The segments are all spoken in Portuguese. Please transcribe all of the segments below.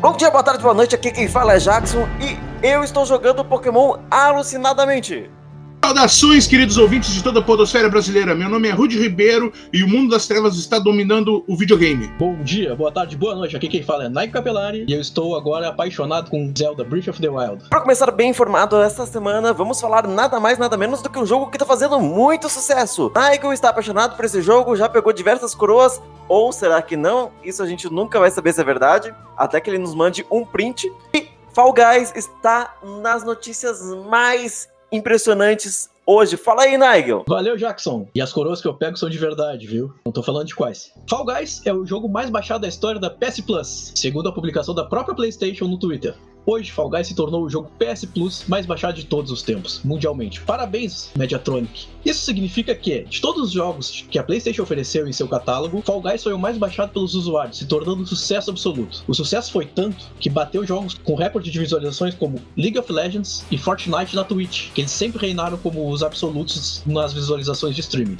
Bom dia, boa tarde, boa noite. Aqui quem fala é Jackson e eu estou jogando Pokémon alucinadamente. Saudações, queridos ouvintes de toda a podosfera brasileira. Meu nome é Rudy Ribeiro e o mundo das trevas está dominando o videogame. Bom dia, boa tarde, boa noite. Aqui quem fala é Nike Capelari e eu estou agora apaixonado com Zelda Breath of the Wild. Para começar bem informado esta semana, vamos falar nada mais nada menos do que um jogo que está fazendo muito sucesso. Nike está apaixonado por esse jogo, já pegou diversas coroas, ou será que não? Isso a gente nunca vai saber se é verdade, até que ele nos mande um print. E Fall Guys está nas notícias mais impressionantes hoje. Fala aí, Nigel. Valeu, Jackson. E as coroas que eu pego são de verdade, viu? Não tô falando de quais. Fall Guys é o jogo mais baixado da história da PS Plus, segundo a publicação da própria PlayStation no Twitter. Hoje, Fall Guys se tornou o jogo PS Plus mais baixado de todos os tempos, mundialmente. Parabéns, Mediatronic. Isso significa que, de todos os jogos que a PlayStation ofereceu em seu catálogo, Fall Guys foi o mais baixado pelos usuários, se tornando um sucesso absoluto. O sucesso foi tanto que bateu jogos com recorde de visualizações como League of Legends e Fortnite na Twitch, que eles sempre reinaram como os absolutos nas visualizações de streaming.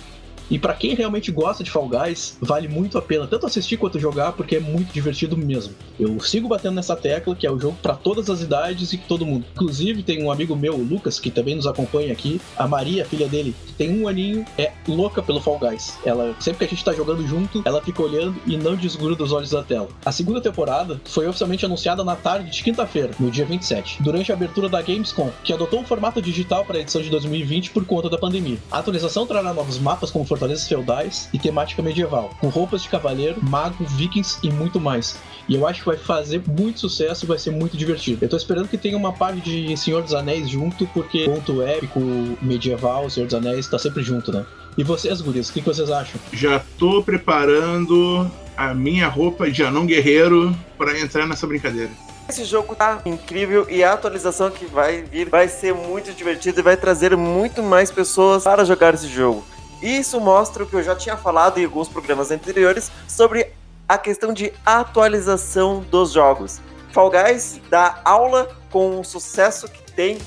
E para quem realmente gosta de Fall Guys, vale muito a pena tanto assistir quanto jogar, porque é muito divertido mesmo. Eu sigo batendo nessa tecla que é o jogo para todas as idades e todo mundo. Inclusive, tem um amigo meu, o Lucas, que também nos acompanha aqui. A Maria, filha dele, que tem um aninho, é louca pelo Fall Guys. Ela, sempre que a gente tá jogando junto, ela fica olhando e não desgruda os olhos da tela. A segunda temporada foi oficialmente anunciada na tarde de quinta-feira, no dia 27, durante a abertura da Gamescom, que adotou um formato digital para a edição de 2020 por conta da pandemia. A atualização trará novos mapas como fortalezas feudais e temática medieval, com roupas de cavaleiro, mago, vikings e muito mais. E eu acho que vai fazer muito sucesso e vai ser muito divertido. Eu tô esperando que tenha uma parte de Senhor dos Anéis junto, porque ponto épico, medieval, Senhor dos Anéis tá sempre junto, né? E vocês, gurias, o que, que vocês acham? Já tô preparando a minha roupa de anão guerreiro para entrar nessa brincadeira. Esse jogo tá incrível e a atualização que vai vir vai ser muito divertida e vai trazer muito mais pessoas para jogar esse jogo. Isso mostra o que eu já tinha falado em alguns programas anteriores sobre a questão de atualização dos jogos. Fall Guys dá aula com o sucesso que tem,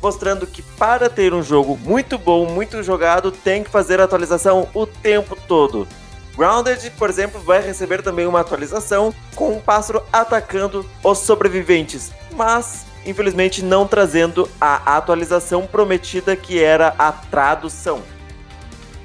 mostrando que para ter um jogo muito bom, muito jogado, tem que fazer atualização o tempo todo. Grounded, por exemplo, vai receber também uma atualização com um pássaro atacando os sobreviventes, mas infelizmente não trazendo a atualização prometida que era a tradução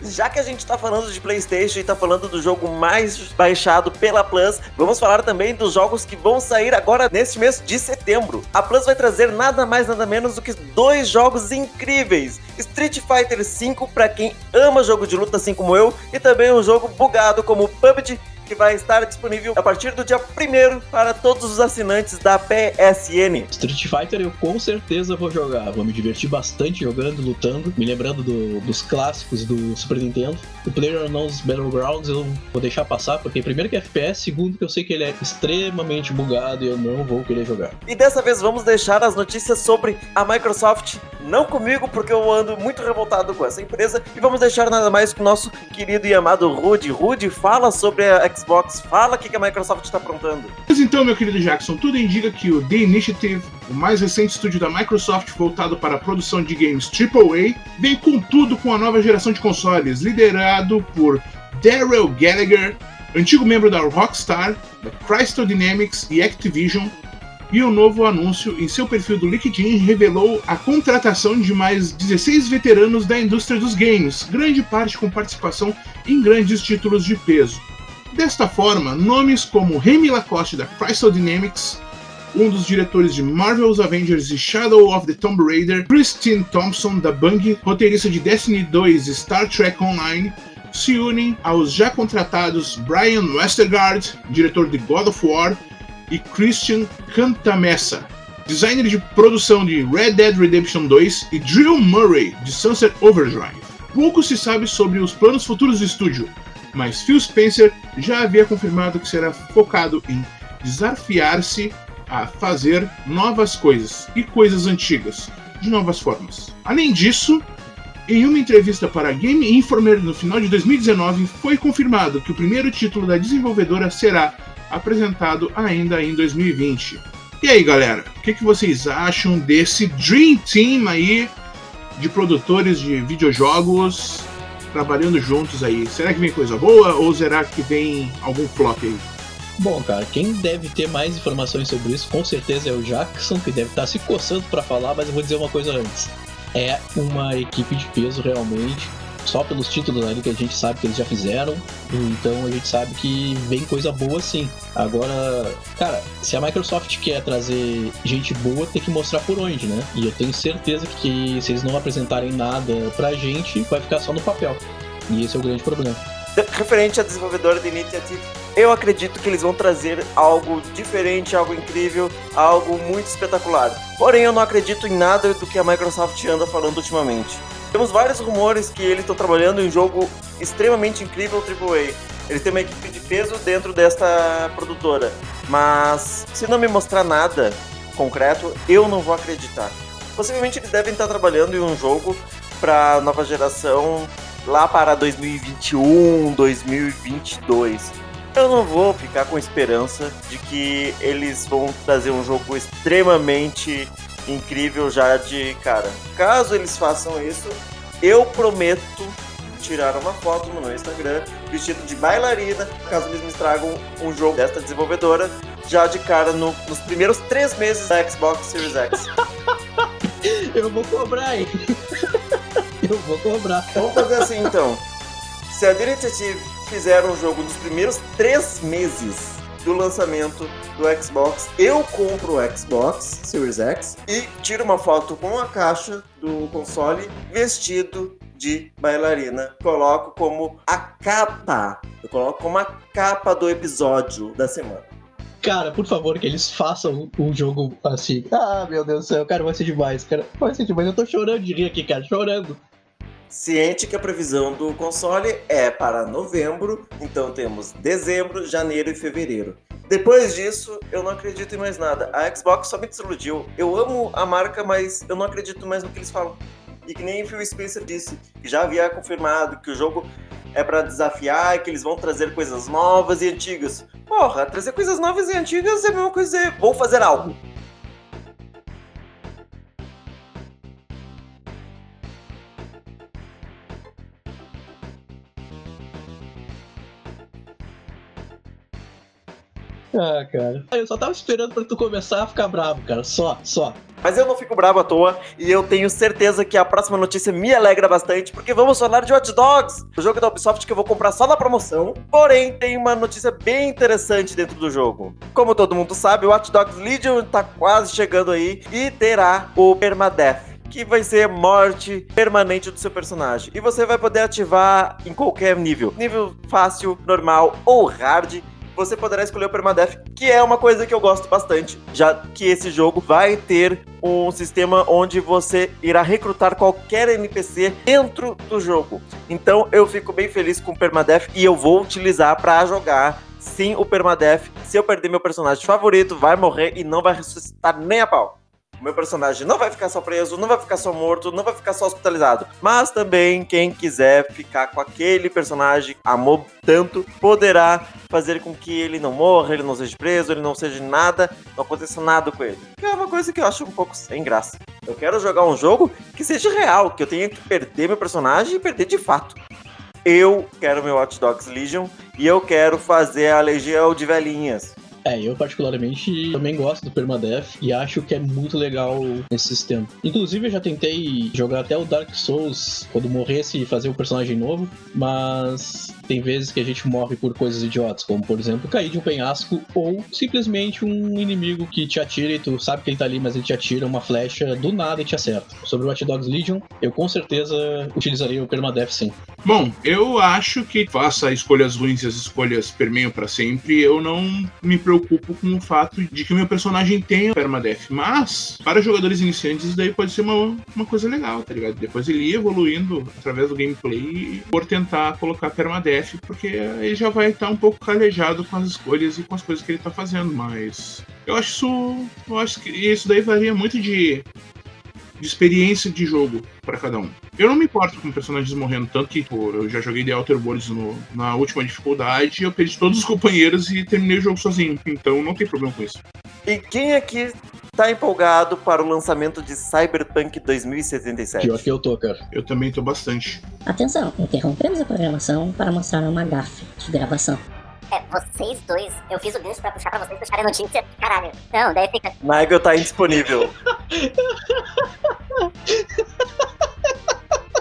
já que a gente tá falando de PlayStation e tá falando do jogo mais baixado pela Plus, vamos falar também dos jogos que vão sair agora neste mês de setembro. A Plus vai trazer nada mais nada menos do que dois jogos incríveis: Street Fighter V para quem ama jogo de luta assim como eu, e também um jogo bugado como PUBG que vai estar disponível a partir do dia 1 para todos os assinantes da PSN. Street Fighter eu com certeza vou jogar, vou me divertir bastante jogando, lutando, me lembrando do, dos clássicos do Super Nintendo. O PlayerUnknown's Battlegrounds eu vou deixar passar, porque primeiro que é FPS, segundo que eu sei que ele é extremamente bugado e eu não vou querer jogar. E dessa vez vamos deixar as notícias sobre a Microsoft, não comigo, porque eu ando muito revoltado com essa empresa, e vamos deixar nada mais com o nosso querido e amado Rudy. Rudy, fala sobre a Xbox. Fala o que a Microsoft está aprontando. Mas então, meu querido Jackson, tudo indica que o The Initiative, o mais recente estúdio da Microsoft voltado para a produção de games AAA, vem com tudo com a nova geração de consoles, liderado por Daryl Gallagher, antigo membro da Rockstar, da Crystal Dynamics e Activision, e o um novo anúncio em seu perfil do LinkedIn revelou a contratação de mais 16 veteranos da indústria dos games, grande parte com participação em grandes títulos de peso. Desta forma, nomes como Remy Lacoste da Crystal Dynamics, um dos diretores de Marvel's Avengers e Shadow of the Tomb Raider, Christine Thompson da Bungie, roteirista de Destiny 2 e Star Trek Online, se unem aos já contratados Brian Westergaard, diretor de God of War, e Christian Cantamessa, designer de produção de Red Dead Redemption 2, e Drew Murray, de Sunset Overdrive. Pouco se sabe sobre os planos futuros do estúdio, mas Phil Spencer já havia confirmado que será focado em desafiar-se a fazer novas coisas e coisas antigas de novas formas. Além disso, em uma entrevista para Game Informer no final de 2019, foi confirmado que o primeiro título da desenvolvedora será apresentado ainda em 2020. E aí, galera, o que, que vocês acham desse Dream Team aí de produtores de videojogos trabalhando juntos aí. Será que vem coisa boa ou será que vem algum flop aí? Bom, cara, quem deve ter mais informações sobre isso com certeza é o Jackson, que deve estar se coçando para falar, mas eu vou dizer uma coisa antes. É uma equipe de peso realmente, só pelos títulos ali que a gente sabe que eles já fizeram, então a gente sabe que vem coisa boa sim. Agora, cara, se a Microsoft quer trazer gente boa, tem que mostrar por onde, né? E eu tenho certeza que se eles não apresentarem nada pra gente, vai ficar só no papel. E esse é o grande problema. Referente a desenvolvedora de Initiative, eu acredito que eles vão trazer algo diferente, algo incrível, algo muito espetacular. Porém, eu não acredito em nada do que a Microsoft anda falando ultimamente. Temos vários rumores que eles estão trabalhando em um jogo extremamente incrível AAA. Eles têm uma equipe de peso dentro desta produtora. Mas se não me mostrar nada concreto, eu não vou acreditar. Possivelmente eles devem estar trabalhando em um jogo para nova geração lá para 2021, 2022. Eu não vou ficar com esperança de que eles vão trazer um jogo extremamente incrível já de cara. Caso eles façam isso, eu prometo tirar uma foto no meu Instagram vestido de bailarina, caso eles me tragam um jogo desta desenvolvedora já de cara no, nos primeiros três meses da Xbox Series X. eu vou cobrar, hein? eu vou cobrar. Vamos fazer assim então. Se a Initiative fizer um jogo nos primeiros três meses do lançamento do Xbox, eu compro o Xbox Series X e tiro uma foto com a caixa do console vestido de bailarina. Coloco como a capa. Eu coloco como a capa do episódio da semana. Cara, por favor, que eles façam um jogo assim. Ah, meu Deus do céu, cara, vai ser demais, cara. Vai ser demais. Eu tô chorando de rir aqui, cara, chorando. Ciente que a previsão do console é para novembro, então temos dezembro, janeiro e fevereiro. Depois disso, eu não acredito em mais nada. A Xbox só me desiludiu. Eu amo a marca, mas eu não acredito mais no que eles falam. E que nem Phil Spencer disse, que já havia confirmado que o jogo é para desafiar, que eles vão trazer coisas novas e antigas. Porra, trazer coisas novas e antigas é a mesma coisa, vou fazer algo. Ah, cara. Eu só tava esperando pra tu começar a ficar bravo, cara. Só, só. Mas eu não fico bravo à toa e eu tenho certeza que a próxima notícia me alegra bastante, porque vamos falar de Watch Dogs, o jogo da Ubisoft que eu vou comprar só na promoção. Porém, tem uma notícia bem interessante dentro do jogo. Como todo mundo sabe, o Watch Dogs Legion tá quase chegando aí e terá o Permadeath que vai ser morte permanente do seu personagem. E você vai poder ativar em qualquer nível. Nível fácil, normal ou hard você poderá escolher o Permadeath, que é uma coisa que eu gosto bastante, já que esse jogo vai ter um sistema onde você irá recrutar qualquer NPC dentro do jogo. Então eu fico bem feliz com o Permadeath e eu vou utilizar para jogar sim o Permadeath. Se eu perder meu personagem favorito, vai morrer e não vai ressuscitar nem a pau meu personagem não vai ficar só preso, não vai ficar só morto, não vai ficar só hospitalizado. Mas também quem quiser ficar com aquele personagem amou tanto, poderá fazer com que ele não morra, ele não seja preso, ele não seja nada, não aconteça nada com ele. Que é uma coisa que eu acho um pouco sem graça. Eu quero jogar um jogo que seja real, que eu tenha que perder meu personagem e perder de fato. Eu quero meu Hot Dogs Legion e eu quero fazer a legião de velhinhas. É, eu particularmente também gosto do Permadeath e acho que é muito legal esse sistema. Inclusive, eu já tentei jogar até o Dark Souls quando morresse e fazer um personagem novo, mas tem vezes que a gente morre por coisas idiotas, como por exemplo cair de um penhasco ou simplesmente um inimigo que te atira e tu sabe que ele tá ali, mas ele te atira uma flecha do nada e te acerta. Sobre o Watch Dogs Legion, eu com certeza utilizaria o Permadeath sim. Bom, eu acho que faça escolhas ruins e as escolhas permeiam para sempre. Eu não me preocupo com o fato de que o meu personagem tenha permadeath. Mas, para jogadores iniciantes, isso daí pode ser uma, uma coisa legal, tá ligado? Depois ele ir evoluindo através do gameplay por tentar colocar permadeath, porque ele já vai estar um pouco calejado com as escolhas e com as coisas que ele tá fazendo. Mas eu acho isso. Eu acho que isso daí varia muito de de experiência de jogo para cada um. Eu não me importo com personagens morrendo, tanto que pô, eu já joguei The Outer Worlds no, na última dificuldade, eu perdi todos os companheiros e terminei o jogo sozinho, então não tem problema com isso. E quem aqui tá empolgado para o lançamento de Cyberpunk 2077? Pior que eu tô, cara. Eu também tô bastante. Atenção, interrompemos a programação para mostrar uma gafe de gravação. É, vocês dois, eu fiz o gancho pra puxar pra vocês puxarem a notícia. Caralho. Não, daí fica. Nigel tá indisponível.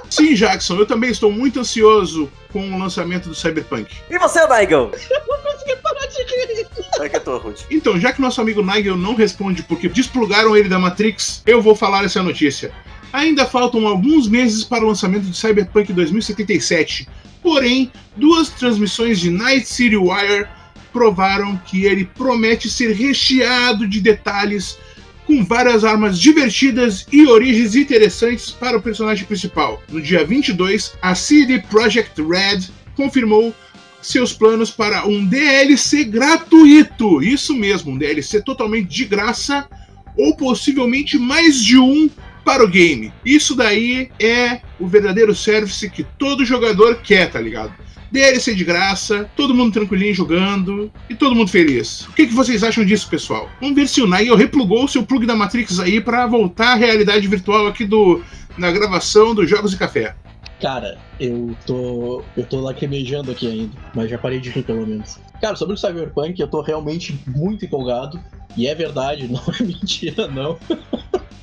Sim, Jackson, eu também estou muito ansioso com o lançamento do Cyberpunk. E você, Nigel? Não consegui parar de rir. Que é tua, Ruth. Então, já que nosso amigo Nigel não responde porque desplugaram ele da Matrix, eu vou falar essa notícia. Ainda faltam alguns meses para o lançamento de Cyberpunk 2077, porém, duas transmissões de Night City Wire provaram que ele promete ser recheado de detalhes com várias armas divertidas e origens interessantes para o personagem principal. No dia 22, a CD Projekt Red confirmou seus planos para um DLC gratuito. Isso mesmo, um DLC totalmente de graça ou possivelmente mais de um para o game. Isso daí é o verdadeiro service que todo jogador quer, tá ligado? DLC de graça, todo mundo tranquilinho jogando e todo mundo feliz. O que, que vocês acham disso, pessoal? Vamos ver se o Nigel replugou o seu plug da Matrix aí para voltar à realidade virtual aqui do na gravação dos Jogos de Café. Cara, eu tô. Eu tô lacrimejando aqui ainda, mas já parei de rir pelo menos. Cara, sobre o Cyberpunk, eu tô realmente muito empolgado. E é verdade, não é mentira, não.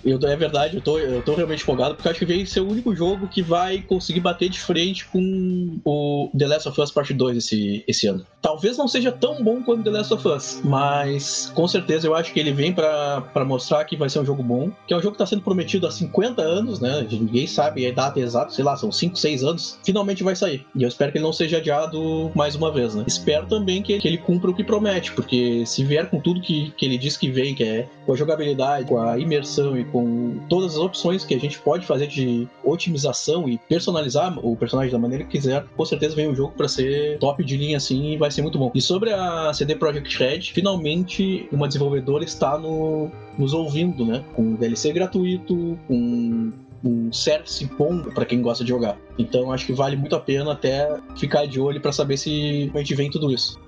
Eu, é verdade, eu tô, eu tô realmente empolgado, porque acho que vai ser o único jogo que vai conseguir bater de frente com o The Last of Us Part 2 esse, esse ano. Talvez não seja tão bom quanto The Last of Us, mas com certeza eu acho que ele vem para mostrar que vai ser um jogo bom, que é um jogo que tá sendo prometido há 50 anos, né? Ninguém sabe a data exata, sei lá, são 5, 6 anos. Finalmente vai sair. E eu espero que ele não seja adiado mais uma vez, né? Espero também que ele, que ele cumpra o que promete, porque se vier com tudo que, que ele diz que vem, que é com a jogabilidade, com a imersão e com todas as opções que a gente pode fazer de otimização e personalizar o personagem da maneira que quiser, com certeza vem um jogo para ser top de linha assim e vai ser muito bom. E sobre a CD Projekt Red, finalmente uma desenvolvedora está no, nos ouvindo, né? Com DLC gratuito, com um service bom para quem gosta de jogar. Então acho que vale muito a pena até ficar de olho para saber se realmente vem tudo isso.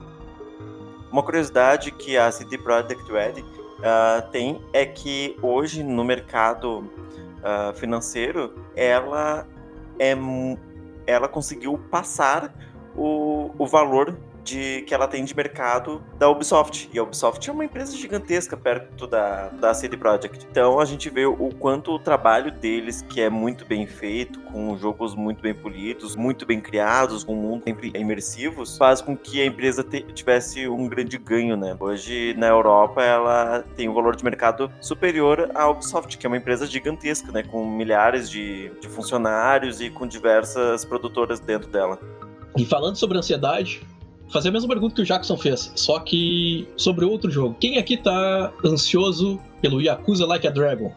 Uma curiosidade que a CD Projekt Red uh, tem é que hoje no mercado uh, financeiro ela é ela conseguiu passar o, o valor de que ela tem de mercado da Ubisoft. E a Ubisoft é uma empresa gigantesca perto da, da CD Projekt. Então a gente vê o quanto o trabalho deles, que é muito bem feito, com jogos muito bem polidos, muito bem criados, com um mundo sempre imersivos, faz com que a empresa te, tivesse um grande ganho, né? Hoje na Europa ela tem um valor de mercado superior à Ubisoft, que é uma empresa gigantesca, né? Com milhares de, de funcionários e com diversas produtoras dentro dela. E falando sobre ansiedade, fazer a mesma pergunta que o Jackson fez, só que sobre outro jogo. Quem aqui tá ansioso pelo Yakuza Like a Dragon?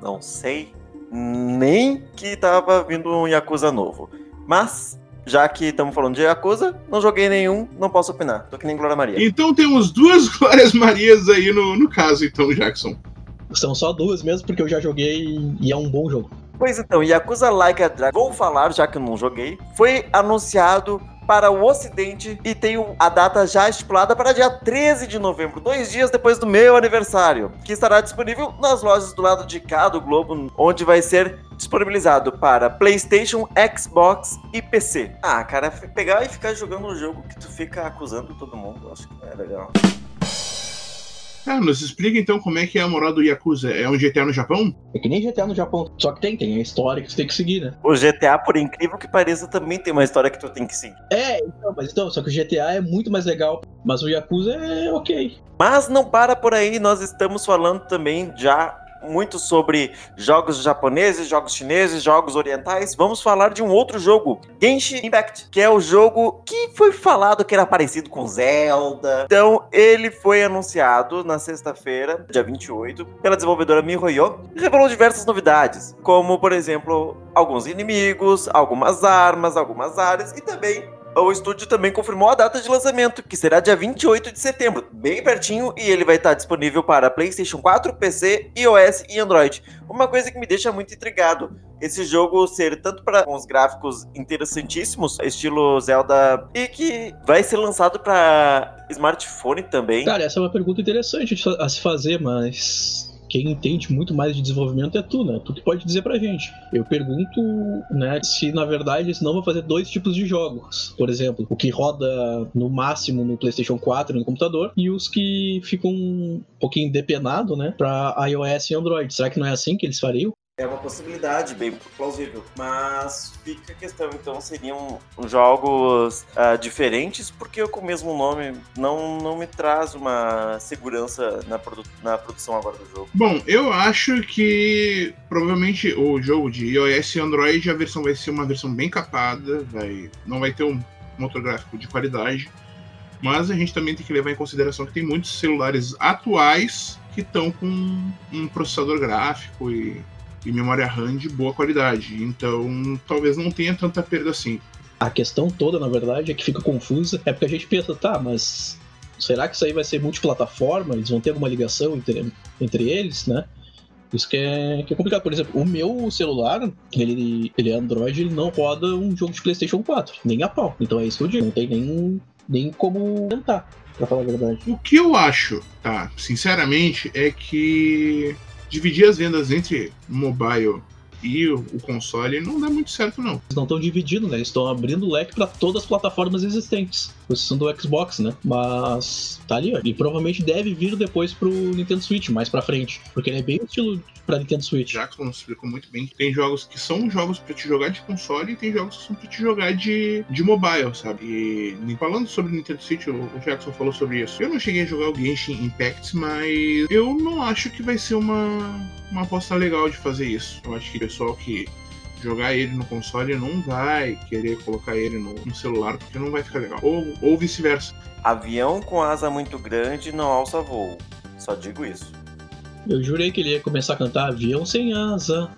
Não sei nem que tava vindo um Yakuza novo. Mas, já que estamos falando de Yakuza, não joguei nenhum, não posso opinar. Tô que nem Glória Maria. Então temos duas Glórias Marias aí no, no caso, então, Jackson. São só duas mesmo, porque eu já joguei e é um bom jogo. Pois então, Yakuza Like a Dragon, vou falar, já que eu não joguei, foi anunciado para o Ocidente e tem a data já estipulada para dia 13 de novembro, dois dias depois do meu aniversário, que estará disponível nas lojas do lado de cá do globo, onde vai ser disponibilizado para PlayStation, Xbox e PC. Ah, cara, pegar e ficar jogando um jogo que tu fica acusando todo mundo, acho que é legal. Ah, nos explica então como é que é a moral do Yakuza. É um GTA no Japão? É que nem GTA no Japão. Só que tem, tem a história que você tem que seguir, né? O GTA, por incrível que pareça, também tem uma história que tu tem que seguir. É, então, mas então, só que o GTA é muito mais legal. Mas o Yakuza é ok. Mas não para por aí, nós estamos falando também já muito sobre jogos japoneses, jogos chineses, jogos orientais, vamos falar de um outro jogo, Genshin Impact, que é o jogo que foi falado que era parecido com Zelda. Então, ele foi anunciado na sexta-feira, dia 28, pela desenvolvedora MiHoYo, e revelou diversas novidades, como, por exemplo, alguns inimigos, algumas armas, algumas áreas e também o estúdio também confirmou a data de lançamento, que será dia 28 de setembro, bem pertinho, e ele vai estar disponível para PlayStation 4, PC, iOS e Android. Uma coisa que me deixa muito intrigado, esse jogo ser tanto para uns gráficos interessantíssimos, estilo Zelda, e que vai ser lançado para smartphone também. Cara, essa é uma pergunta interessante a se fazer, mas quem entende muito mais de desenvolvimento é tu, né? Tu que pode dizer pra gente. Eu pergunto, né, se na verdade eles não vão fazer dois tipos de jogos. Por exemplo, o que roda no máximo no PlayStation 4 no computador e os que ficam um pouquinho depenado, né, pra iOS e Android. Será que não é assim que eles fariam? É uma possibilidade bem plausível. Mas fica a questão, então, seriam jogos uh, diferentes, porque com o mesmo nome não, não me traz uma segurança na, produ na produção agora do jogo. Bom, eu acho que provavelmente o jogo de iOS e Android, a versão vai ser uma versão bem capada, vai, não vai ter um motor gráfico de qualidade. Mas a gente também tem que levar em consideração que tem muitos celulares atuais que estão com um processador gráfico e e memória RAM de boa qualidade. Então, talvez não tenha tanta perda assim. A questão toda, na verdade, é que fica confusa. É porque a gente pensa, tá, mas será que isso aí vai ser multiplataforma? Eles vão ter alguma ligação entre, entre eles, né? Isso que é, que é complicado. Por exemplo, o meu celular, ele, ele é Android, ele não roda um jogo de PlayStation 4, nem a pau. Então é isso que eu digo, não tem nem, nem como tentar, pra falar a verdade. O que eu acho, tá, sinceramente, é que dividir as vendas entre mobile e o, console não dá muito certo, não. Eles não estão dividindo, né? Eles estão abrindo o leque para todas as plataformas existentes, exceção do Xbox, né? Mas tá ali, ó. E provavelmente deve vir depois pro Nintendo Switch, mais pra frente. Porque ele é bem estilo pra Nintendo Switch. Jackson explicou muito bem tem jogos que são jogos para te jogar de console e tem jogos que são para te jogar de, de mobile, sabe? E falando sobre Nintendo Switch, o, Jackson falou sobre isso. Eu não cheguei a jogar o Genshin Impact, mas eu não acho que vai ser uma, uma aposta legal de fazer isso. Eu acho que o pessoal que jogar ele no console não vai querer colocar ele no, no celular porque não vai ficar legal. Ou, ou vice-versa. Avião com asa muito grande não alça voo. Só digo isso. Eu jurei que ele ia começar a cantar avião sem asa.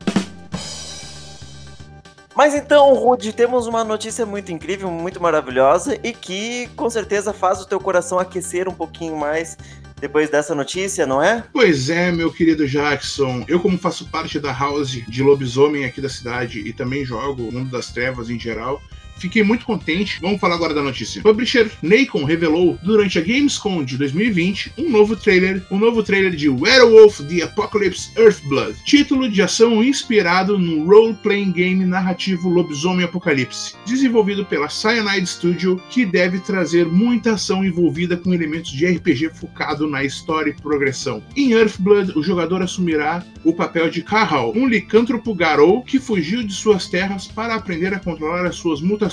Mas então, Rude, temos uma notícia muito incrível, muito maravilhosa e que com certeza faz o teu coração aquecer um pouquinho mais depois dessa notícia, não é? Pois é, meu querido Jackson. Eu, como faço parte da house de lobisomem aqui da cidade e também jogo Mundo das Trevas em geral, Fiquei muito contente. Vamos falar agora da notícia. Publisher Nacon revelou durante a Gamescom de 2020 um novo trailer, um novo trailer de Werewolf The Apocalypse Earthblood, título de ação inspirado no role-playing game narrativo Lobisomem Apocalipse, desenvolvido pela Cyanide Studio, que deve trazer muita ação envolvida com elementos de RPG focado na história e progressão. Em Earthblood, o jogador assumirá o papel de Kahal, um licântropo garou que fugiu de suas terras para aprender a controlar as suas mutações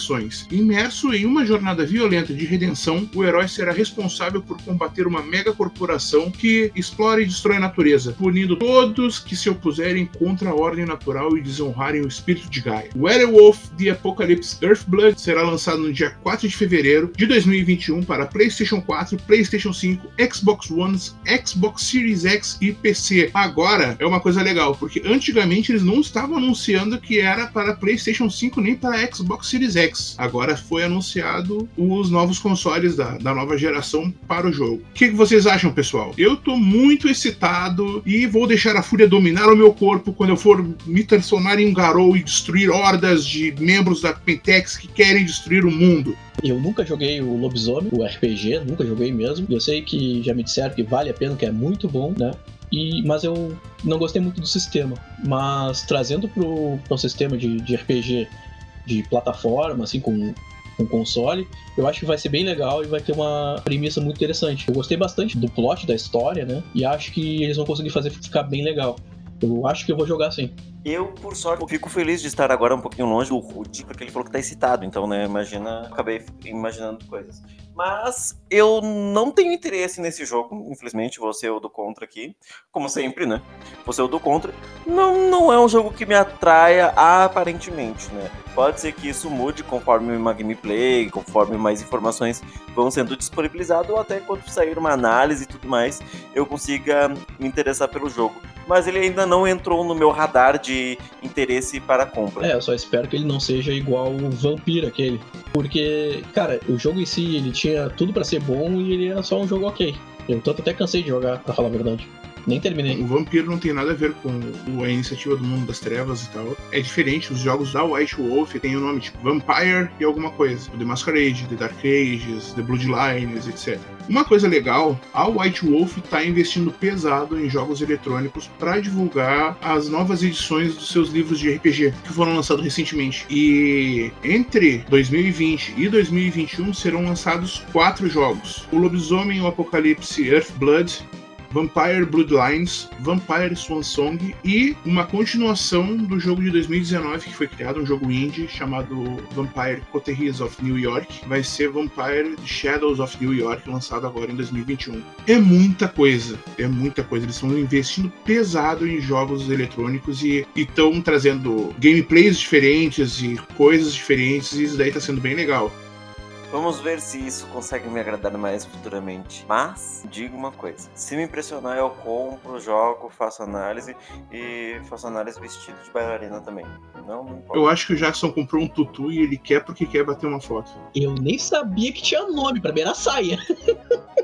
Imerso em uma jornada violenta de redenção, o herói será responsável por combater uma mega corporação que explora e destrói a natureza, punindo todos que se opuserem contra a ordem natural e desonrarem o espírito de Gaia. Werewolf The Apocalypse Earthblood será lançado no dia 4 de fevereiro de 2021 para PlayStation 4, PlayStation 5, Xbox One, Xbox Series X e PC. Agora é uma coisa legal, porque antigamente eles não estavam anunciando que era para PlayStation 5 nem para Xbox Series X. Agora foi anunciado os novos consoles da, da nova geração para o jogo. O que, que vocês acham, pessoal? Eu tô muito excitado e vou deixar a fúria dominar o meu corpo quando eu for me transformar em um garou e destruir hordas de membros da Pentex que querem destruir o mundo. Eu nunca joguei o Lobisomem, o RPG, nunca joguei mesmo. Eu sei que já me disseram que vale a pena, que é muito bom, né? E, mas eu não gostei muito do sistema. Mas trazendo pro, pro sistema de, de RPG de plataforma, assim, com, com console, eu acho que vai ser bem legal e vai ter uma premissa muito interessante. Eu gostei bastante do plot da história, né? E acho que eles vão conseguir fazer ficar bem legal. Eu acho que eu vou jogar sim. Eu, por sorte, fico feliz de estar agora um pouquinho longe do Rudy, porque ele falou que tá excitado, então, né, imagina, acabei imaginando coisas. Mas eu não tenho interesse nesse jogo, infelizmente, vou ser o do contra aqui, como sempre, né? Vou ser o do contra. Não, não é um jogo que me atraia aparentemente, né? Pode ser que isso mude conforme uma gameplay, conforme mais informações vão sendo disponibilizadas, ou até quando sair uma análise e tudo mais, eu consiga me interessar pelo jogo. Mas ele ainda não entrou no meu radar de interesse para compra. É, eu só espero que ele não seja igual o Vampiro aquele. Porque, cara, o jogo em si, ele tinha tudo para ser bom e ele era só um jogo ok. Eu tanto até cansei de jogar, pra falar a verdade. Nem terminei. O Vampiro não tem nada a ver com a iniciativa do Mundo das Trevas e tal. É diferente, os jogos da White Wolf têm o nome tipo Vampire e alguma coisa. The Masquerade, The Dark Ages, The Bloodlines, etc. Uma coisa legal, a White Wolf está investindo pesado em jogos eletrônicos para divulgar as novas edições dos seus livros de RPG que foram lançados recentemente. E entre 2020 e 2021 serão lançados quatro jogos: o Lobisomem, o Apocalipse Earthblood, Vampire Bloodlines, Vampire Swan Song e uma continuação do jogo de 2019 que foi criado, um jogo indie chamado Vampire Coteries of New York. Vai ser Vampire Shadows of New York, lançado agora em 2021. É muita coisa, é muita coisa. Eles estão investindo pesado em jogos eletrônicos e estão trazendo gameplays diferentes e coisas diferentes, e isso daí tá sendo bem legal. Vamos ver se isso consegue me agradar mais futuramente. Mas, digo uma coisa: se me impressionar, eu compro, jogo, faço análise e faço análise vestido de bailarina também. Não me importa. Eu acho que o Jackson comprou um tutu e ele quer porque quer bater uma foto. Eu nem sabia que tinha nome, pra mim era saia.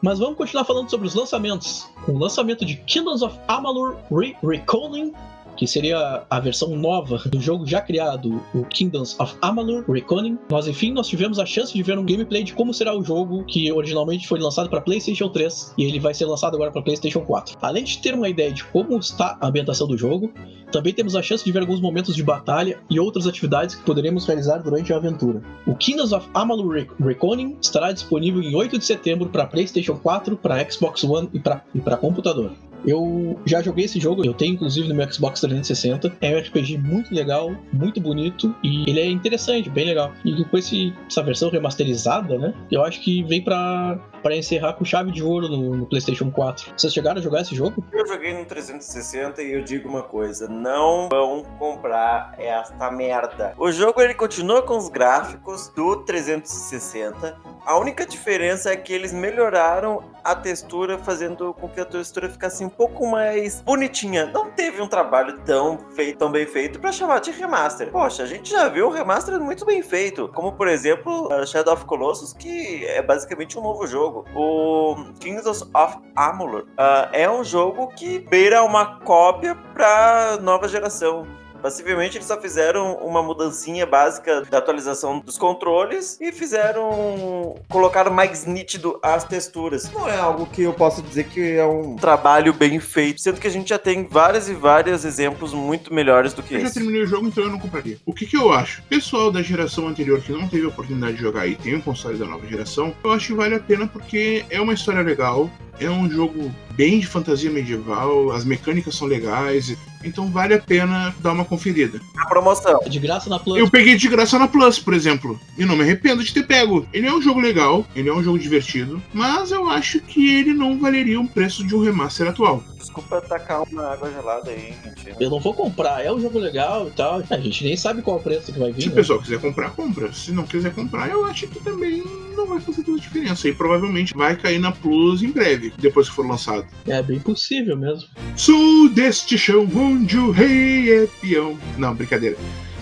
Mas vamos continuar falando sobre os lançamentos. Com o lançamento de Kingdoms of Amalur Re Recalling, que seria a versão nova do jogo já criado, o Kingdoms of Amalur Reckoning. Nós, enfim, nós tivemos a chance de ver um gameplay de como será o jogo que originalmente foi lançado para PlayStation 3 e ele vai ser lançado agora para PlayStation 4. Além de ter uma ideia de como está a ambientação do jogo, também temos a chance de ver alguns momentos de batalha e outras atividades que poderemos realizar durante a aventura. O Kingdoms of Amalur Re Reckoning estará disponível em 8 de setembro para PlayStation 4, para Xbox One e para computador. Eu já joguei esse jogo, eu tenho inclusive no meu Xbox 360. É um RPG muito legal, muito bonito e ele é interessante, bem legal. E com esse, essa versão remasterizada, né? Eu acho que vem pra, pra encerrar com chave de ouro no, no PlayStation 4. Vocês chegaram a jogar esse jogo? Eu joguei no 360 e eu digo uma coisa: não vão comprar esta merda. O jogo ele continua com os gráficos do 360. A única diferença é que eles melhoraram a textura, fazendo com que a textura ficasse um pouco mais bonitinha. Não teve um trabalho tão feito, tão bem feito para chamar de remaster. Poxa, a gente já viu um remaster muito bem feito, como por exemplo uh, Shadow of Colossus, que é basicamente um novo jogo. O Kingdoms of Amalur uh, é um jogo que beira uma cópia para nova geração. Possivelmente eles só fizeram uma mudancinha básica da atualização dos controles e fizeram. colocaram mais nítido as texturas. Não é algo que eu posso dizer que é um trabalho bem feito, sendo que a gente já tem vários e vários exemplos muito melhores do que Eu já esse. terminei o jogo, então eu não compraria. O que, que eu acho? Pessoal da geração anterior que não teve a oportunidade de jogar e tem um console da nova geração, eu acho que vale a pena porque é uma história legal, é um jogo bem de fantasia medieval, as mecânicas são legais, então vale a pena dar uma conferida. A promoção. É de graça na Plus. Eu peguei de graça na Plus, por exemplo, e não me arrependo de ter pego. Ele é um jogo legal, ele é um jogo divertido, mas eu acho que ele não valeria um preço de um remaster atual. Desculpa tacar uma água gelada aí, gente. Eu não vou comprar, é um jogo legal e tal. A gente nem sabe qual é o preço que vai vir. Se o né? pessoal quiser comprar, compra. Se não quiser comprar, eu acho que também não vai fazer tanta diferença. E provavelmente vai cair na Plus em breve, depois que for lançado. É bem possível mesmo. Sou deste chão onde o rei é peão. Não, brincadeira.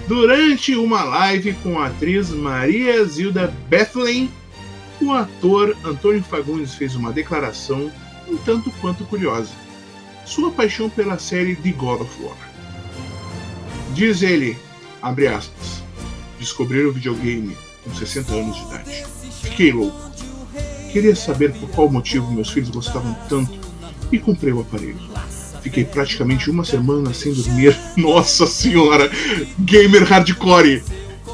Durante uma live com a atriz Maria Zilda Bethlen, o ator Antônio Fagundes fez uma declaração um tanto quanto curiosa. Sua paixão pela série The God of War. Diz ele, abre aspas, descobrir o videogame com 60 anos de idade. Fiquei louco. Queria saber por qual motivo meus filhos gostavam tanto e comprei o aparelho. Fiquei praticamente uma semana sem dormir. Nossa senhora! Gamer hardcore!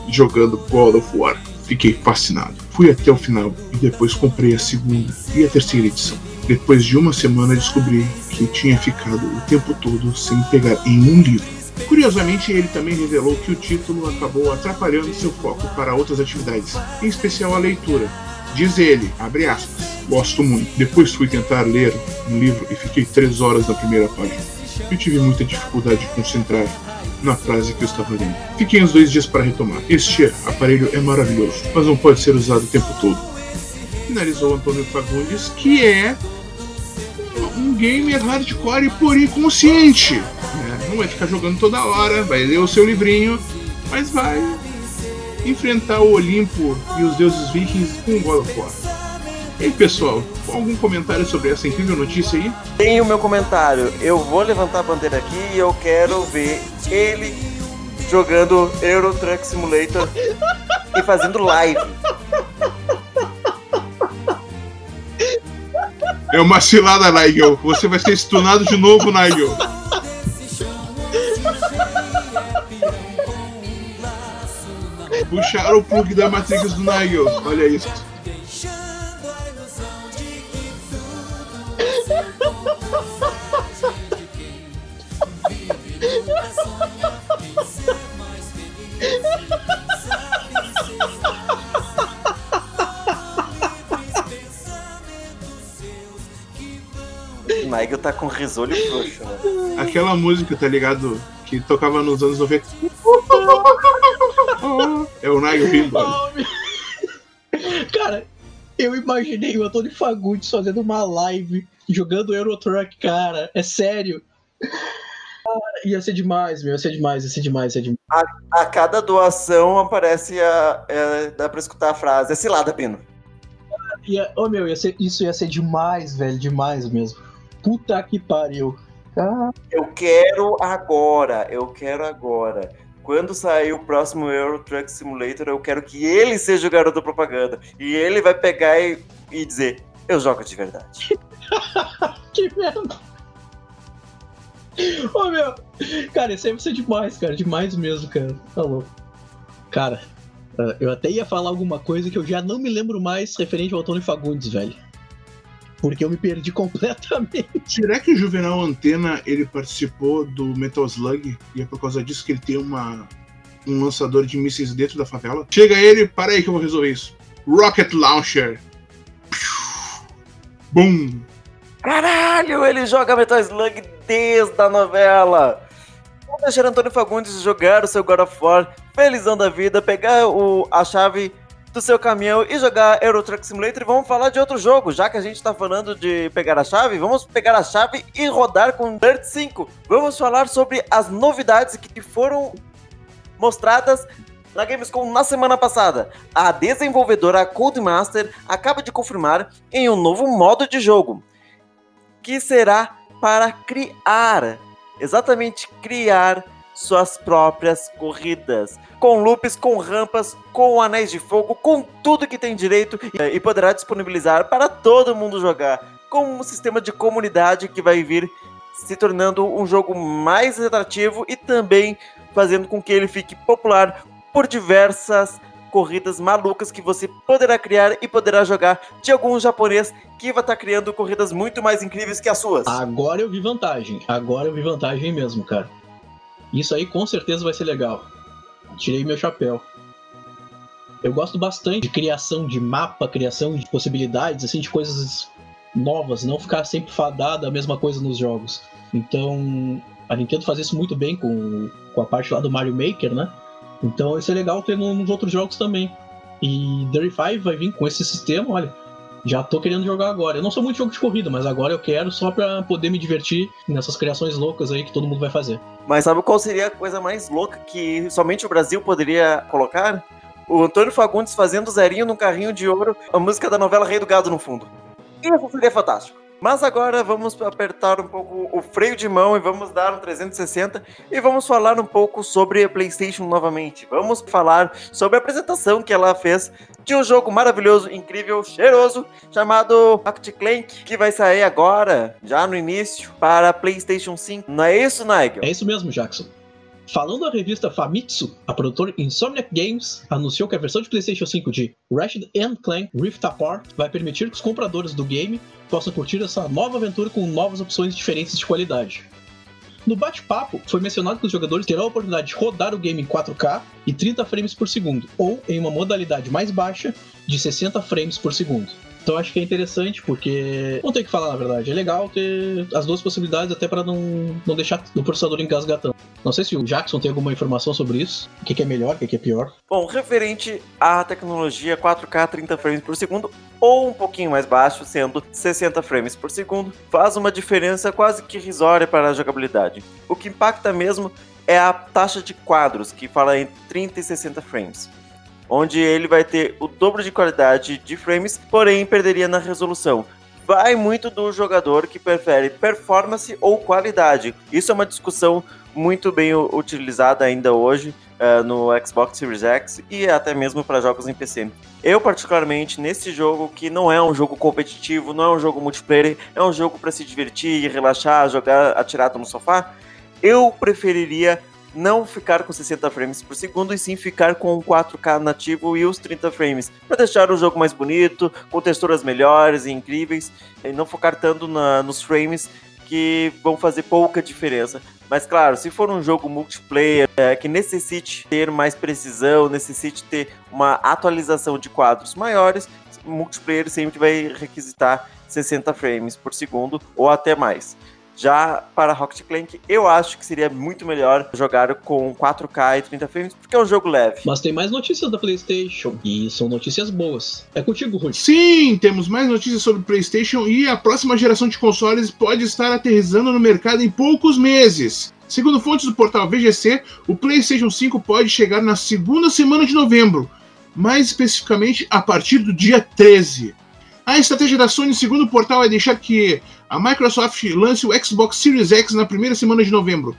Jogando God of War. Fiquei fascinado. Fui até o final e depois comprei a segunda e a terceira edição. Depois de uma semana descobri que tinha ficado o tempo todo sem pegar em um livro. Curiosamente, ele também revelou que o título acabou atrapalhando seu foco para outras atividades, em especial a leitura. Diz ele, abre aspas, gosto muito. Depois fui tentar ler um livro e fiquei três horas na primeira página. Eu tive muita dificuldade de concentrar na frase que eu estava lendo. Fiquei uns dois dias para retomar. Este aparelho é maravilhoso, mas não pode ser usado o tempo todo. Finalizou Antônio Fagundes, que é um gamer hardcore, porém consciente. né? Não vai ficar jogando toda hora, vai ler o seu livrinho, mas vai enfrentar o Olimpo e os deuses vikings com God of War. E aí, pessoal, algum comentário sobre essa incrível notícia aí? Tem o meu comentário. Eu vou levantar a bandeira aqui e eu quero ver ele jogando Euro Truck Simulator e fazendo live. É uma cilada, Nigel. Você vai ser stunado de novo, Nigel. Puxaram o plug da Matrix do Nigel. Olha isso. O Nigel tá com risolho frouxo, né? Aquela música, tá ligado? Que tocava nos anos 90. É o Nigel. Oh, meu- Cara, eu imaginei o Antônio Fagundes fazendo uma live jogando Euro Truck, cara. É sério. Cara, ia ser demais, meu. Ia ser demais, ia ser demais, ia ser demais. A cada doação aparece a. é, dá pra escutar a frase. É cilada, Pino. Ia, oh, meu, ia ser, isso ia ser demais, velho. Demais mesmo. Puta que pariu. Ah, Eu quero agora, eu quero agora. Quando sair o próximo Euro Truck Simulator, eu quero que ele seja o garoto propaganda. E ele vai pegar e, e dizer: Eu jogo de verdade. que merda. Ô, meu. Cara, isso aí vai ser demais, cara. Demais mesmo, cara. Tá louco. Cara, ah, eu até ia falar alguma coisa que eu já não me lembro mais referente ao Antônio Fagundes, velho. Porque eu me perdi completamente. Será que o Juvenal Antena ele participou do Metal Slug e é por causa disso que ele tem uma, um lançador de mísseis dentro da favela? Chega ele, para aí que eu vou resolver isso. Rocket Launcher. Boom! Caralho, ele joga Metal Slug desde a novela. Vamos deixar Antônio Fagundes jogar o seu God of War, felizão da vida, pegar o, a chave do seu caminhão e jogar Euro Truck Simulator e vamos falar de outro jogo. Já que a gente tá falando de pegar a chave, vamos pegar a chave e rodar com Dirt 5. Vamos falar sobre as novidades que foram mostradas na Gamescom na semana passada. A desenvolvedora Codemaster acaba de confirmar em um novo modo de jogo, que será para criar, exatamente criar suas próprias corridas, com loops, com rampas, com anéis de fogo, com tudo que tem direito e poderá disponibilizar para todo mundo jogar, com um sistema de comunidade que vai vir se tornando um jogo mais atrativo e também fazendo com que ele fique popular por diversas corridas malucas que você poderá criar e poderá jogar de algum japonês que vai estar criando corridas muito mais incríveis que as suas. Agora eu vi vantagem. Agora eu vi vantagem mesmo, cara. Isso aí com certeza vai ser legal. Tirei meu chapéu. Eu gosto bastante de criação de mapa, criação de possibilidades, assim, de coisas novas, não ficar sempre fadada a mesma coisa nos jogos. Então, a Nintendo faz isso muito bem com, com a parte lá do Mario Maker, né? Então, isso é legal ter no- nos outros jogos também. E Dirty Five vai vir com esse sistema, olha. Já tô querendo jogar agora. Eu não sou muito jogo de corrida, mas agora eu quero só pra poder me divertir nessas criações loucas aí que todo mundo vai fazer. Mas sabe qual seria a coisa mais louca que somente o Brasil poderia colocar? O Antônio Fagundes fazendo zerinho num carrinho de ouro, a música da novela Rei do Gado no fundo. Isso seria fantástico. Mas agora vamos apertar um pouco o freio de mão e vamos dar um 360 e vamos falar um pouco sobre a PlayStation novamente. Vamos falar sobre a apresentação que ela fez de um jogo maravilhoso, incrível, cheiroso, chamado Ratchet Clank, que vai sair agora, já no início, para PlayStation 5. Não é isso, Nigel? É isso mesmo, Jackson. Falando da revista Famitsu, a produtora Insomniac Games anunciou que a versão de PlayStation 5 de Ratchet Clank Rift Apart vai permitir que os compradores do game possam curtir essa nova aventura com novas opções diferentes de qualidade. No bate-papo, foi mencionado que os jogadores terão a oportunidade de rodar o game em 4K e 30 frames por segundo, ou em uma modalidade mais baixa de 60 frames por segundo. Então acho que é interessante porque não tem que falar na verdade. É legal ter as duas possibilidades até para não, não deixar o processador engasgatando. Não sei se o Jackson tem alguma informação sobre isso. O que, que é melhor, o que, que é pior. Bom, referente à tecnologia 4K 30 frames por segundo, ou um pouquinho mais baixo, sendo 60 frames por segundo, faz uma diferença quase que irrisória para a jogabilidade. O que impacta mesmo é a taxa de quadros, que fala em 30 e 60 frames. Onde ele vai ter o dobro de qualidade de frames, porém perderia na resolução. Vai muito do jogador que prefere performance ou qualidade. Isso é uma discussão muito bem utilizada ainda hoje uh, no Xbox Series X e até mesmo para jogos em PC. Eu, particularmente, nesse jogo, que não é um jogo competitivo, não é um jogo multiplayer, é um jogo para se divertir, relaxar, jogar atirado no sofá, eu preferiria não ficar com 60 frames por segundo e sim ficar com 4K nativo e os 30 frames, para deixar o jogo mais bonito, com texturas melhores e incríveis, e não focar tanto na, nos frames que vão fazer pouca diferença. Mas claro, se for um jogo multiplayer é, que necessite ter mais precisão, necessite ter uma atualização de quadros maiores, multiplayer sempre vai requisitar 60 frames por segundo ou até mais. Já para Rocket Clank, eu acho que seria muito melhor jogar com 4K e 30 frames, porque é um jogo leve. Mas tem mais notícias da PlayStation, e são notícias boas. É contigo, Rui. Sim, temos mais notícias sobre PlayStation e a próxima geração de consoles pode estar aterrizando no mercado em poucos meses. Segundo fontes do portal VGC, o PlayStation 5 pode chegar na segunda semana de novembro, mais especificamente a partir do dia 13. A estratégia da Sony, segundo o portal, é deixar que a Microsoft lance o Xbox Series X na primeira semana de novembro.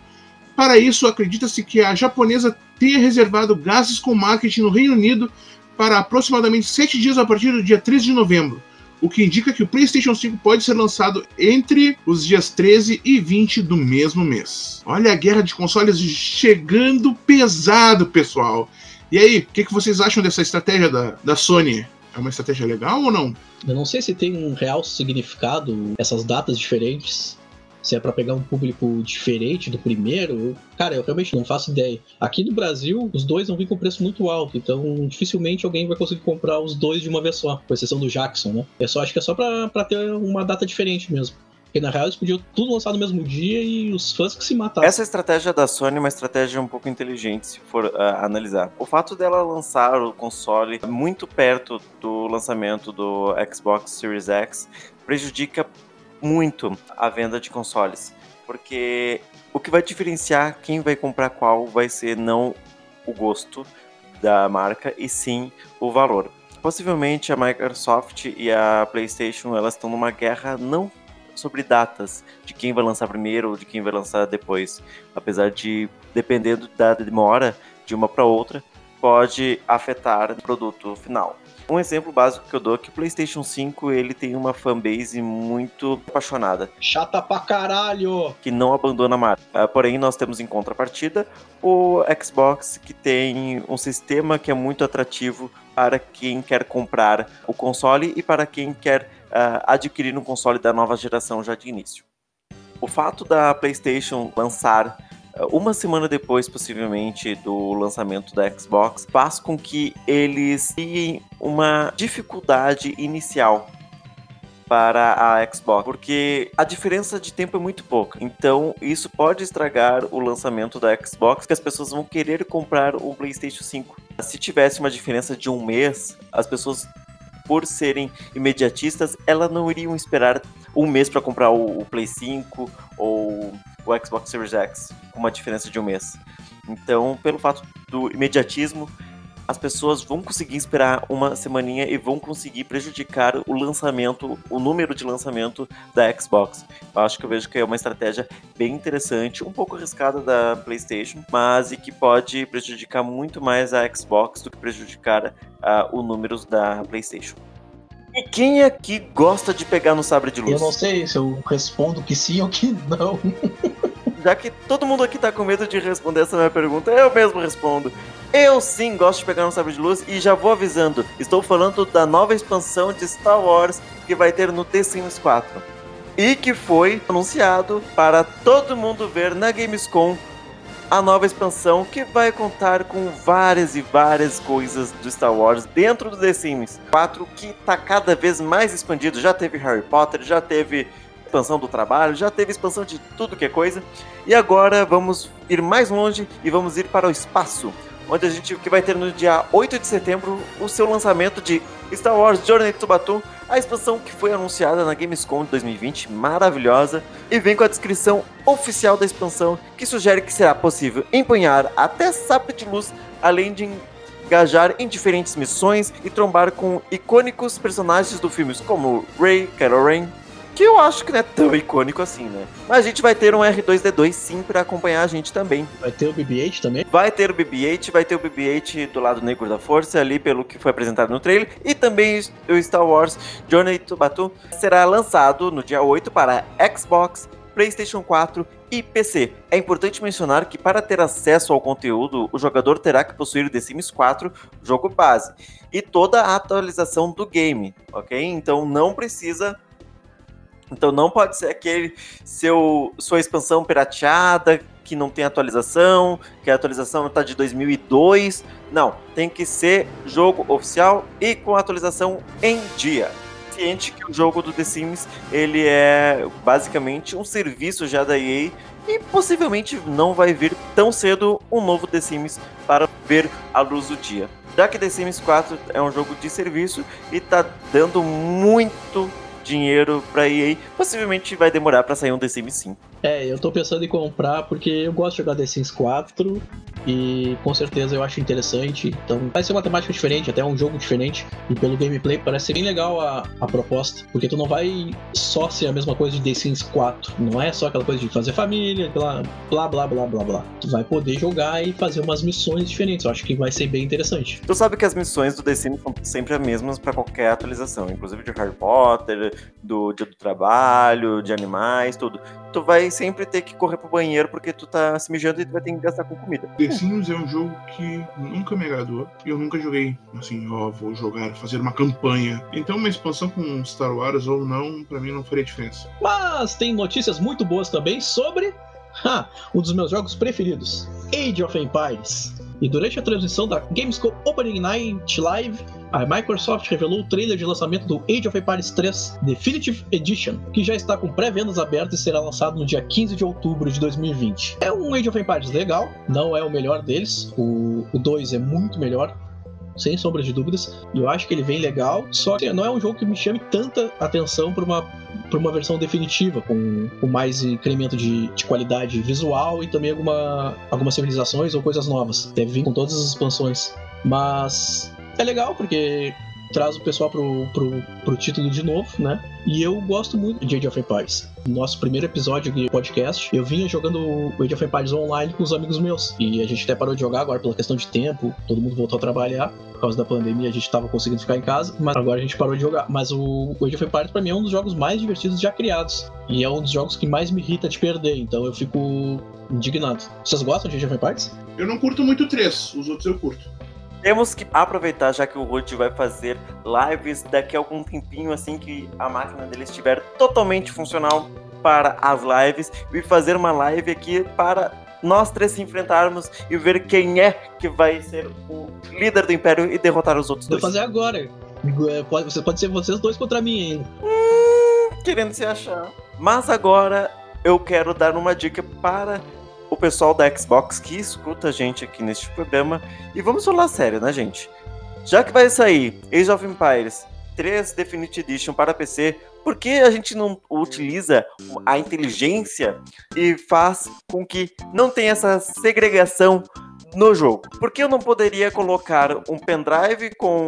Para isso, acredita-se que a japonesa tenha reservado gastos com marketing no Reino Unido para aproximadamente 7 dias a partir do dia 13 de novembro, o que indica que o PlayStation 5 pode ser lançado entre os dias 13 e 20 do mesmo mês. Olha a guerra de consoles chegando pesado, pessoal. E aí, o que, que vocês acham dessa estratégia da, da Sony? É uma estratégia legal ou não? Eu não sei se tem um real significado essas datas diferentes. Se é para pegar um público diferente do primeiro, cara, eu realmente não faço ideia. Aqui no Brasil, os dois vão vir com preço muito alto, então dificilmente alguém vai conseguir comprar os dois de uma vez só, com exceção do Jackson, né? Eu só acho que é só para ter uma data diferente mesmo. Porque na real eles podiam tudo lançar no mesmo dia e os fãs que se mataram. Essa estratégia da Sony é uma estratégia um pouco inteligente, se for uh, analisar. O fato dela lançar o console muito perto do lançamento do Xbox Series X prejudica muito a venda de consoles. Porque o que vai diferenciar quem vai comprar qual vai ser não o gosto da marca e sim o valor. Possivelmente a Microsoft e a PlayStation elas estão numa guerra não sobre datas de quem vai lançar primeiro ou de quem vai lançar depois. Apesar de, dependendo da demora de uma para outra, pode afetar o produto final. Um exemplo básico que eu dou é que o PlayStation 5 ele tem uma fanbase muito apaixonada. Chata pra caralho! Que não abandona a marca. Uh, porém, nós temos em contrapartida o Xbox, que tem um sistema que é muito atrativo para quem quer comprar o console e para quem quer uh, adquirir um console da nova geração já de início. O fato da PlayStation lançar uh, uma semana depois, possivelmente, do lançamento da Xbox, faz com que eles tenham uma dificuldade inicial para a Xbox, porque a diferença de tempo é muito pouca. Então, isso pode estragar o lançamento da Xbox, que as pessoas vão querer comprar o PlayStation 5. Se tivesse uma diferença de um mês, as pessoas por serem imediatistas, elas não iriam esperar um mês para comprar o, o, Play 5 ou o Xbox Series X, com uma diferença de um mês. Então, pelo fato do imediatismo, as pessoas vão conseguir esperar uma semaninha e vão conseguir prejudicar o lançamento, o número de lançamento da Xbox. Eu acho que eu vejo que é uma estratégia bem interessante, um pouco arriscada da PlayStation, mas e que pode prejudicar muito mais a Xbox do que prejudicar uh, o número da PlayStation. E quem aqui gosta de pegar no sabre de luz? Eu não sei se eu respondo que sim ou que não. Já que todo mundo aqui tá com medo de responder essa minha pergunta, eu mesmo respondo. Eu sim gosto de pegar um sabre de luz e já vou avisando, estou falando da nova expansão de Star Wars que vai ter no The Sims 4. E que foi anunciado para todo mundo ver na Gamescom a nova expansão que vai contar com várias e várias coisas do Star Wars dentro do The Sims 4 que está cada vez mais expandido. Já teve Harry Potter, já teve expansão do trabalho, já teve expansão de tudo que é coisa. E agora vamos ir mais longe e vamos ir para o espaço onde a gente que vai ter no dia 8 de setembro o seu lançamento de Star Wars Journey to Batuu, a expansão que foi anunciada na Gamescom de 2020, maravilhosa, e vem com a descrição oficial da expansão que sugere que será possível empunhar até sabre de luz, além de engajar em diferentes missões e trombar com icônicos personagens do filme, como Ray, Kylo Ren, que eu acho que não é tão icônico assim, né? Mas a gente vai ter um R2D2 sim para acompanhar a gente também. Vai ter o BB-8 também? Vai ter o BB-8, vai ter o BB-8 do lado negro da força, ali pelo que foi apresentado no trailer. E também o Star Wars Journey to Batuu será lançado no dia 8 para Xbox, PlayStation 4 e PC. É importante mencionar que para ter acesso ao conteúdo, o jogador terá que possuir The Sims 4, jogo base, e toda a atualização do game, ok? Então não precisa então não pode ser aquele seu sua expansão pirateada que não tem atualização, que a atualização está de 2002. Não, tem que ser jogo oficial e com atualização em dia. Ciente que o jogo do The Sims ele é basicamente um serviço já da EA e possivelmente não vai vir tão cedo um novo The Sims para ver a luz do dia. Já que The Sims 4 é um jogo de serviço e está dando muito dinheiro pra EA, possivelmente vai demorar para sair um The Sims 5. É, eu tô pensando em comprar porque eu gosto de jogar The Sims 4 e com certeza eu acho interessante. Então vai ser uma temática diferente, até um jogo diferente. E pelo gameplay parece ser bem legal a, a proposta, porque tu não vai só ser a mesma coisa de The Sims 4. Não é só aquela coisa de fazer família, blá blá blá blá blá. Tu vai poder jogar e fazer umas missões diferentes. Eu acho que vai ser bem interessante. Tu sabe que as missões do The Sims são sempre as mesmas para qualquer atualização, inclusive de Harry Potter, do Dia do Trabalho, de animais, tudo. Tu vai sempre ter que correr pro banheiro porque tu tá se mijando e tu vai ter que gastar com comida. The Sims é um jogo que nunca me agradou. E eu nunca joguei assim, ó, vou jogar, fazer uma campanha. Então uma expansão com Star Wars ou não, para mim não faria diferença. Mas tem notícias muito boas também sobre ha, um dos meus jogos preferidos, Age of Empires. E durante a transmissão da Gamescom Opening Night Live, a Microsoft revelou o trailer de lançamento do Age of Empires 3 Definitive Edition, que já está com pré-vendas abertas e será lançado no dia 15 de outubro de 2020. É um Age of Empires legal, não é o melhor deles, o, o 2 é muito melhor, sem sombra de dúvidas. Eu acho que ele vem legal, só que não é um jogo que me chame tanta atenção para uma, pra uma versão definitiva, com, com mais incremento de, de qualidade visual e também alguma, algumas civilizações ou coisas novas. Deve vir com todas as expansões. Mas é legal porque traz o pessoal pro, pro, pro título de novo, né? E eu gosto muito de Age of Empires. No nosso primeiro episódio de podcast, eu vinha jogando Age of Empires online com os amigos meus. E a gente até parou de jogar agora pela questão de tempo, todo mundo voltou a trabalhar. Por causa da pandemia, a gente tava conseguindo ficar em casa, mas agora a gente parou de jogar. Mas o Age of Empires, pra mim, é um dos jogos mais divertidos já criados. E é um dos jogos que mais me irrita de perder, então eu fico indignado. Vocês gostam de Age of Empires? Eu não curto muito três, os outros eu curto. Temos que aproveitar, já que o Rude vai fazer lives daqui a algum tempinho, assim que a máquina dele estiver totalmente funcional para as lives, e fazer uma live aqui para nós três se enfrentarmos e ver quem é que vai ser o líder do Império e derrotar os outros Vou dois. fazer agora. É, Pode, pode ser vocês dois contra mim ainda. Hum, querendo se achar. Mas agora eu quero dar uma dica para o pessoal da Xbox que escuta a gente aqui neste programa. E vamos falar sério, né, gente? Já que vai sair Age of Empires 3 Definitive Edition para PC, por que a gente não utiliza a inteligência e faz com que não tenha essa segregação no jogo? Por que eu não poderia colocar um pendrive com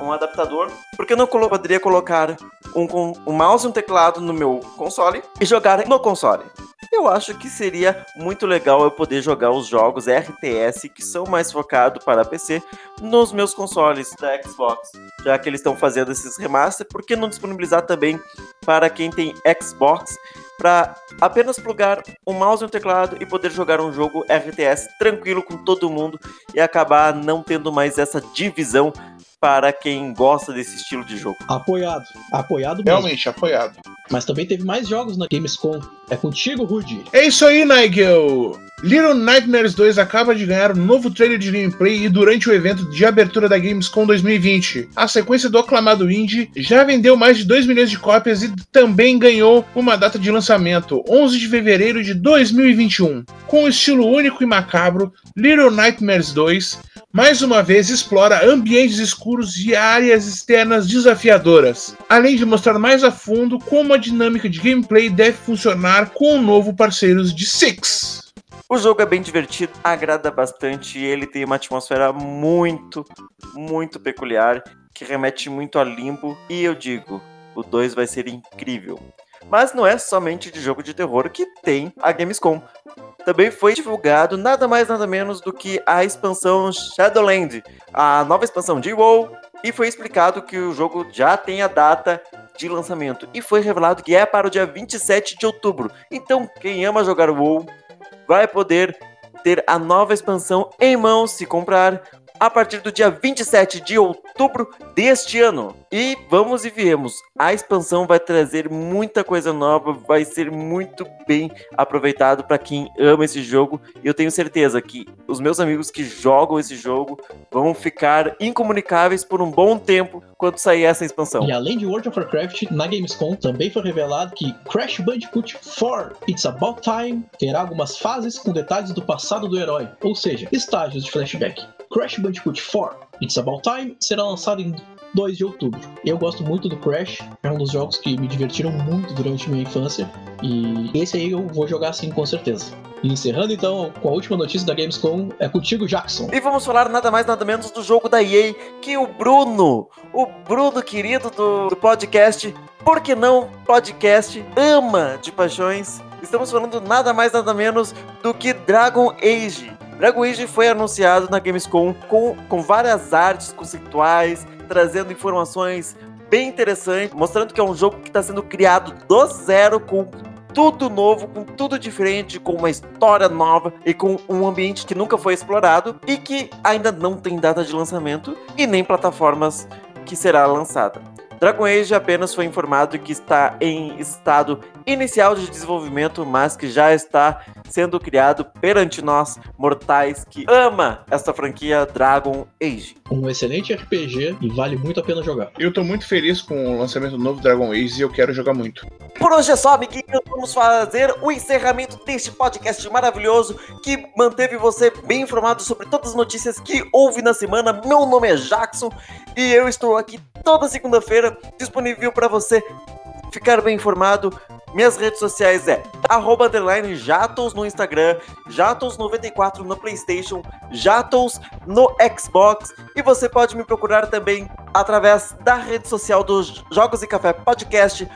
um adaptador? Por que eu não poderia colocar um, um mouse e um teclado no meu console e jogar no console? Eu acho que seria muito legal eu poder jogar os jogos RTS que são mais focados para PC nos meus consoles da Xbox, já que eles estão fazendo esses remaster, por que não disponibilizar também para quem tem Xbox para apenas plugar um mouse e um teclado e poder jogar um jogo RTS tranquilo com todo mundo e acabar não tendo mais essa divisão para quem gosta desse estilo de jogo. Apoiado. Apoiado mesmo. Realmente, apoiado. Mas também teve mais jogos na Gamescom. É contigo, Rudy. É isso aí, Nigel! Little Nightmares 2 acaba de ganhar um novo trailer de gameplay e durante o evento de abertura da Gamescom 2020. A sequência do aclamado indie já vendeu mais de 2 milhões de cópias e também ganhou uma data de lançamento, 11 de fevereiro de 2021. Com um estilo único e macabro, Little Nightmares 2 mais uma vez explora ambientes escuros e áreas externas desafiadoras, além de mostrar mais a fundo como a dinâmica de gameplay deve funcionar com o novo parceiro de Six. O jogo é bem divertido, agrada bastante e ele tem uma atmosfera muito, muito peculiar que remete muito a limbo. E eu digo, o 2 vai ser incrível. Mas não é somente de jogo de terror que tem a Gamescom. Também foi divulgado nada mais nada menos do que a expansão Shadowland, a nova expansão de WoW, e foi explicado que o jogo já tem a data de lançamento e foi revelado que é para o dia 27 de outubro. Então, quem ama jogar WoW vai poder ter a nova expansão em mãos se comprar a partir do dia 27 de outubro deste ano. E vamos e viemos. A expansão vai trazer muita coisa nova, vai ser muito bem aproveitado para quem ama esse jogo. E eu tenho certeza que os meus amigos que jogam esse jogo vão ficar incomunicáveis por um bom tempo quando sair essa expansão. E além de World of Warcraft, na Gamescom também foi revelado que Crash Bandicoot 4 It's About Time terá algumas fases com detalhes do passado do herói, ou seja, estágios de flashback. Crash Bandicoot 4 It's About Time será lançado em 2 de outubro. Eu gosto muito do Crash, é um dos jogos que me divertiram muito durante minha infância e esse aí eu vou jogar sim com certeza. Encerrando então com a última notícia da Gamescom, é contigo, Jackson. E vamos falar nada mais nada menos do jogo da EA, que o Bruno, o Bruno querido do, do podcast, por que não podcast, ama de paixões. Estamos falando nada mais nada menos do que Dragon Age. Dragon foi anunciado na Gamescom com, com várias artes conceituais, trazendo informações bem interessantes, mostrando que é um jogo que está sendo criado do zero, com tudo novo, com tudo diferente, com uma história nova e com um ambiente que nunca foi explorado e que ainda não tem data de lançamento e nem plataformas que será lançada. Dragon Age apenas foi informado que está em estado inicial de desenvolvimento, mas que já está sendo criado perante nós, mortais que ama esta franquia Dragon Age. Um excelente RPG e vale muito a pena jogar. Eu tô muito feliz com o lançamento do novo Dragon Age e eu quero jogar muito. Por hoje é só, amiguinhos. Vamos fazer o encerramento deste podcast maravilhoso que manteve você bem informado sobre todas as notícias que houve na semana. Meu nome é Jackson e eu estou aqui toda segunda-feira disponível para você ficar bem informado. Minhas redes sociais é arroba underline Jatos no Instagram, Jatos94 no Playstation, Jatos no Xbox e você pode me procurar também através da rede social do Jogos e Café Podcast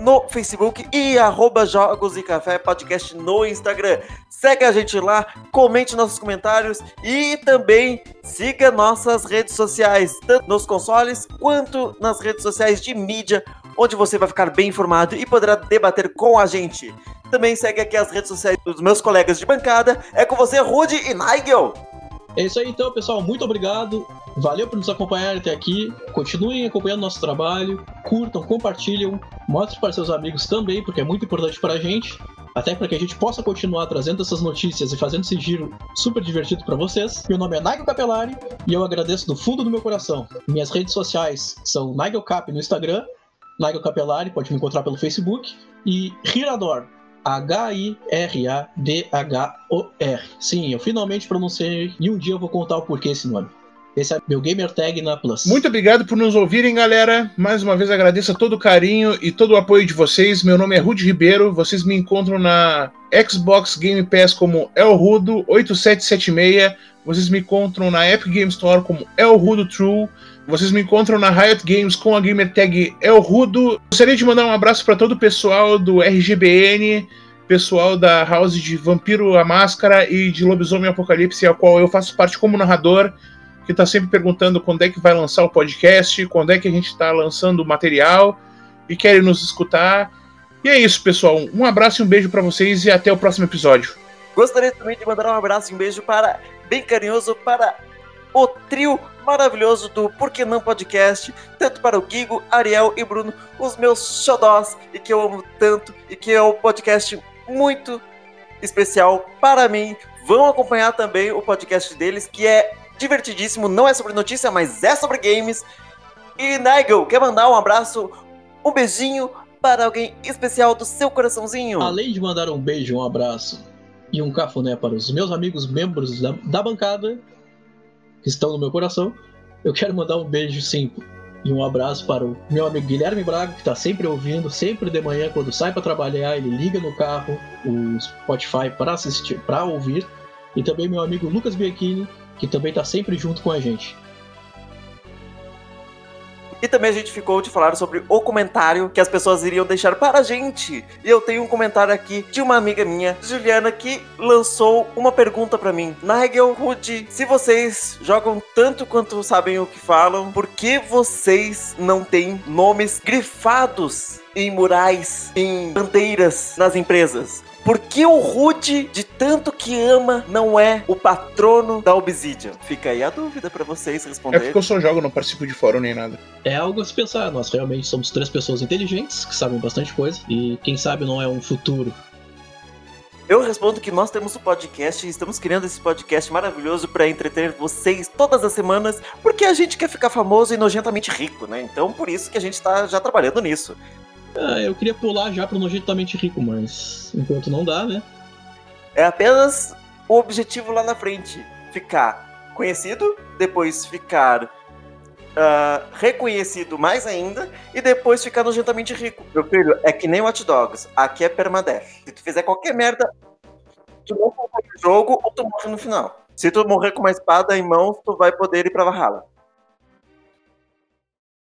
no Facebook e arroba Jogos e Café Podcast no Instagram. Segue a gente lá, comente nossos comentários e também siga nossas redes sociais, tanto nos consoles quanto nas redes sociais de mídia, onde você vai ficar bem informado e poderá debater com a gente. Também segue aqui as redes sociais dos meus colegas de bancada. É com você, Rude e Nigel. É isso aí então, pessoal. Muito obrigado. Valeu por nos acompanhar até aqui. Continuem acompanhando nosso trabalho. Curtam, compartilham. Mostrem para seus amigos também, porque é muito importante para a gente. Até para que a gente possa continuar trazendo essas notícias e fazendo esse giro super divertido para vocês. Meu nome é Nigel Capelari e eu agradeço do fundo do meu coração. Minhas redes sociais são Nigel Cap no Instagram, Nigel Capelari, pode me encontrar pelo Facebook, e Hirador, H-I-R-A-D-H-O-R. Sim, eu finalmente pronunciei e um dia eu vou contar o porquê esse nome. Esse é meu gamer tag na Plus. Muito obrigado por nos ouvirem, galera. Mais uma vez agradeço todo o carinho e todo o apoio de vocês. Meu nome é Rude Ribeiro. Vocês me encontram na Xbox Game Pass como Elrudo 8776. Vocês me encontram na Epic Game Store como Elrudo True. Vocês me encontram na Riot Games com a gamer tag Elrudo. Gostaria de mandar um abraço para todo o pessoal do RGBN, pessoal da House de Vampiro a Máscara e de Lobisomem Apocalipse, a qual eu faço parte como narrador, que está sempre perguntando quando é que vai lançar o podcast, quando é que a gente está lançando o material e querem nos escutar. E é isso, pessoal. Um abraço e um beijo para vocês e até o próximo episódio. Gostaria também de mandar um abraço e um beijo para bem carinhoso para o trio maravilhoso do Por que Não Podcast, tanto para o Guigo, Ariel e Bruno, os meus xodós e que eu amo tanto e que é um podcast muito especial para mim. Vão acompanhar também o podcast deles, que é divertidíssimo, não é sobre notícia, mas é sobre games. E Nigel, quer mandar um abraço, um beijinho para alguém especial do seu coraçãozinho? Além de mandar um beijo, um abraço e um cafuné para os meus amigos membros da, da bancada, que estão no meu coração, eu quero mandar um beijo sim E um abraço para o meu amigo Guilherme Braga, que está sempre ouvindo, sempre de manhã, quando sai para trabalhar, ele liga no carro o Spotify para assistir, para ouvir. E também meu amigo Lucas Bianchini, que também está sempre junto com a gente. E também a gente ficou de falar sobre o comentário que as pessoas iriam deixar para a gente. E eu tenho um comentário aqui de uma amiga minha, Juliana, que lançou uma pergunta para mim. Nigel, Rudy, se vocês jogam tanto quanto sabem o que falam, por que vocês não têm nomes grifados em murais, em bandeiras nas empresas? Por que o Rude, de tanto que ama, não é o patrono da Obsidian? Fica aí a dúvida para vocês É responderem. porque eu só jogo, não participo de fórum nem nada. É algo a se pensar, nós realmente somos três pessoas inteligentes, que sabem bastante coisa, e quem sabe não é um futuro. Eu respondo que nós temos o podcast e estamos criando esse podcast maravilhoso para entreter vocês todas as semanas, porque a gente quer ficar famoso e nojentamente rico, né? Então por isso que a gente tá já trabalhando nisso. Ah, eu queria pular já pro nojentamente rico, mas enquanto não dá, né? É apenas o objetivo lá na frente: ficar conhecido, depois ficar ah, reconhecido mais ainda e depois ficar nojentamente rico. Meu filho, é que nem Watch Dogs, aqui é permadeath. Se tu fizer qualquer merda, tu não conclui o jogo ou tu morre no final. Se tu morrer com uma espada em mãos, tu vai poder ir pra Valhalla.